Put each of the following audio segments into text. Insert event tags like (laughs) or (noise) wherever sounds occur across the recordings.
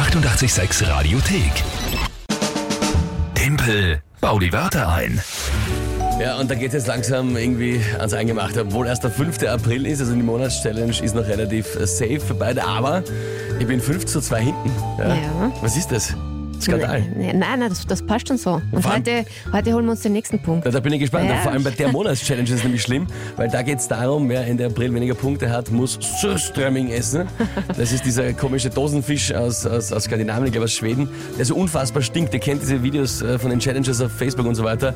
886 Radiothek. Tempel, bau die Wörter ein. Ja, und da geht es jetzt langsam irgendwie ans Eingemachte. Obwohl erst der 5. April ist, also die Monatschallenge ist noch relativ safe für beide. Aber ich bin 5 zu 2 hinten. Ja. Ja. Was ist das? Skandal. Nein, nein, das, das passt schon so. Und heute, heute holen wir uns den nächsten Punkt. Na, da bin ich gespannt. Ja. Vor allem bei der (laughs) Monatschallenge ist es nämlich schlimm, weil da geht es darum, wer Ende April weniger Punkte hat, muss Surströmming essen. Das ist dieser komische Dosenfisch aus, aus, aus Skandinavien, ich glaube aus Schweden, der so unfassbar stinkt. Ihr kennt diese Videos äh, von den Challenges auf Facebook und so weiter,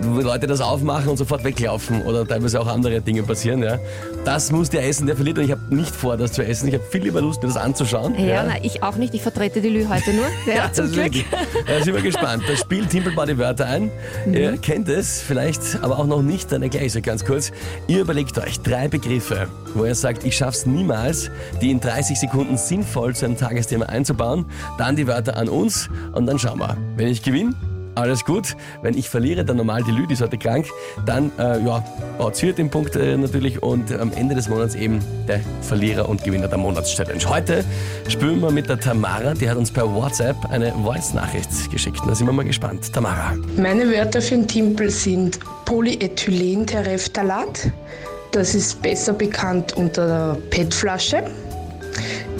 wo Leute das aufmachen und sofort weglaufen oder teilweise auch andere Dinge passieren. Ja. Das muss der essen, der verliert und ich habe nicht vor, das zu essen. Ich habe viel lieber Lust, mir das anzuschauen. Ja, nein, ich auch nicht. Ich vertrete die Lü heute nur. (laughs) Ja, zum Glück. Wirklich- (laughs) Da sind wir gespannt. Da spielt Timpelbar die Wörter ein. Ihr kennt es vielleicht, aber auch noch nicht. Dann erkläre ich es euch ganz kurz. Ihr überlegt euch drei Begriffe, wo ihr sagt, ich schaff's niemals, die in 30 Sekunden sinnvoll zu einem Tagesthema einzubauen. Dann die Wörter an uns und dann schauen wir. Wenn ich gewinne, alles gut. Wenn ich verliere, dann normal die Lü, die ist heute krank. Dann, äh, ja, baut sie den Punkt äh, natürlich und am Ende des Monats eben der Verlierer und Gewinner der Monatschallenge. Heute spielen wir mit der Tamara, die hat uns per WhatsApp eine Voice-Nachricht geschickt. Da sind wir mal gespannt. Tamara. Meine Wörter für den Timpel sind Polyethylentereftalat. Das ist besser bekannt unter der PET-Flasche.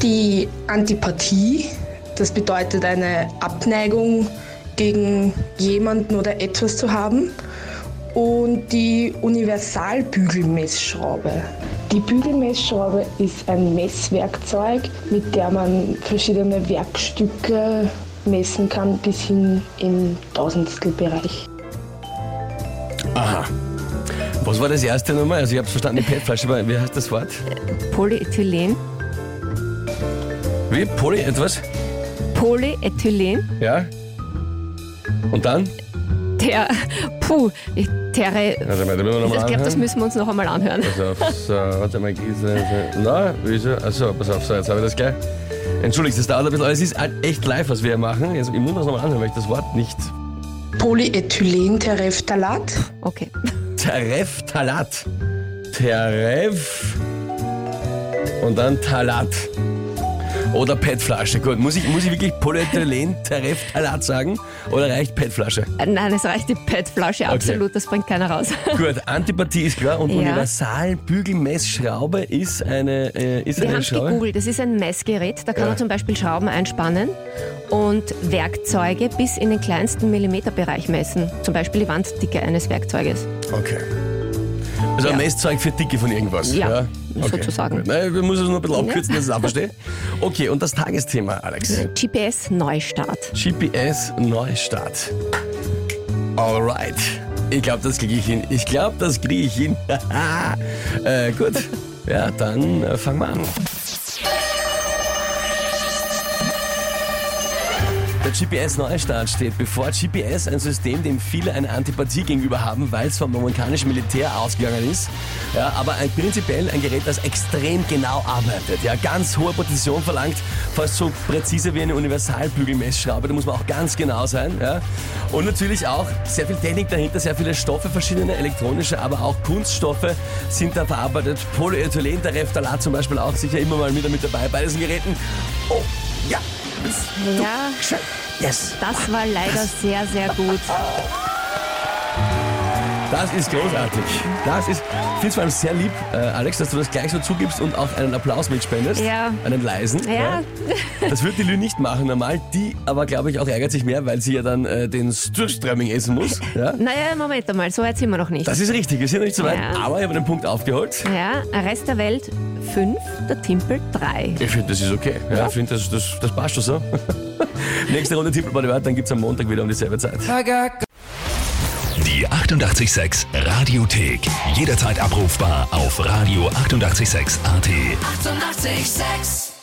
Die Antipathie, das bedeutet eine Abneigung gegen jemanden oder etwas zu haben. Und die Universalbügelmessschraube. Die Bügelmessschraube ist ein Messwerkzeug, mit der man verschiedene Werkstücke messen kann bis hin im Tausendstelbereich. Aha. Was war das erste nochmal? Also ich habe verstanden, die PET-Flasche, (laughs) aber wie heißt das Wort? Polyethylen. Wie? Poly etwas? Polyethylen. Ja? Und dann? Der, puh, ich, Terre, Also, da müssen wir nochmal ich glaube, das müssen wir uns noch einmal anhören. Pass auf, so, warte mal, diese, na, wieso? Achso, pass auf, so, jetzt habe ich das gleich. Entschuldigt, das dauert ein bisschen, aber es ist halt echt live, was wir hier machen. Also, ich muss das nochmal anhören, weil ich das Wort nicht. Polyethylentereftalat. Okay. Teref-Talat. Teref. Und dann Talat. Oder PET-Flasche. Gut, muss ich, muss ich wirklich Polyethylen, (laughs) Teref, Talat sagen? Oder reicht PET-Flasche? Äh, Nein, es reicht die PET-Flasche absolut, das bringt keiner raus. (laughs) Gut, Antipathie ist klar und Ja. Universal-Bügelmessschraube ist eine, äh, ist Wir eine haben Schraube. gegoogelt, das ist ein Messgerät, da kann Ja. man zum Beispiel Schrauben einspannen und Werkzeuge bis in den kleinsten Millimeterbereich messen. Zum Beispiel die Wanddicke eines Werkzeuges. Okay. Also ein. Messzeug für Dicke von irgendwas. Ja, Okay. sozusagen. Nein, wir müssen es nur ein bisschen abkürzen, dass ich es auch verstehe. Okay, und das Tagesthema, Alex. GPS-Neustart. GPS Neustart. Alright. Ich glaube, das kriege ich hin. Ich glaube, das kriege ich hin. (laughs) äh, gut. Ja, dann äh, fangen wir an. Der GPS-Neustart steht bevor. GPS ein System, dem viele eine Antipathie gegenüber haben, weil es vom amerikanischen Militär ausgegangen ist. Ja, aber ein, prinzipiell ein Gerät, das extrem genau arbeitet. Ja, ganz hohe Präzision verlangt, fast so präzise wie eine Universalbügelmessschraube. Da muss man auch ganz genau sein. Ja. Und natürlich auch sehr viel Technik dahinter, sehr viele Stoffe, verschiedene elektronische, aber auch Kunststoffe sind da verarbeitet. Polyethylen, der Reftalat zum Beispiel auch sicher immer mal wieder mit dabei bei diesen Geräten. Oh, ja. Ja, Schön. Yes. das war leider sehr, sehr gut. Das ist großartig. Das ist, ich finde es vor allem sehr lieb, äh, Alex, dass du das gleich so zugibst und auch einen Applaus mitspendest. Ja. Einen leisen. Ja. Das wird die Lü nicht machen normal. Die aber, glaube ich, auch ärgert sich mehr, weil sie ja dann äh, den Sturströmming essen muss. Ja? Naja, Moment einmal, so weit sind wir noch nicht. Das ist richtig, wir sind noch nicht so weit, Ja. aber ich habe den Punkt aufgeholt. Ja, Rest der Welt 5, der Timpel 3. Ich finde, das ist okay. Ja, Ich finde, das, das, das passt schon so. (laughs) Nächste Runde Tippel bei dann gibt es am Montag wieder um dieselbe Zeit. Die 886 Radiothek. Jederzeit abrufbar auf radio886.at. 886! 886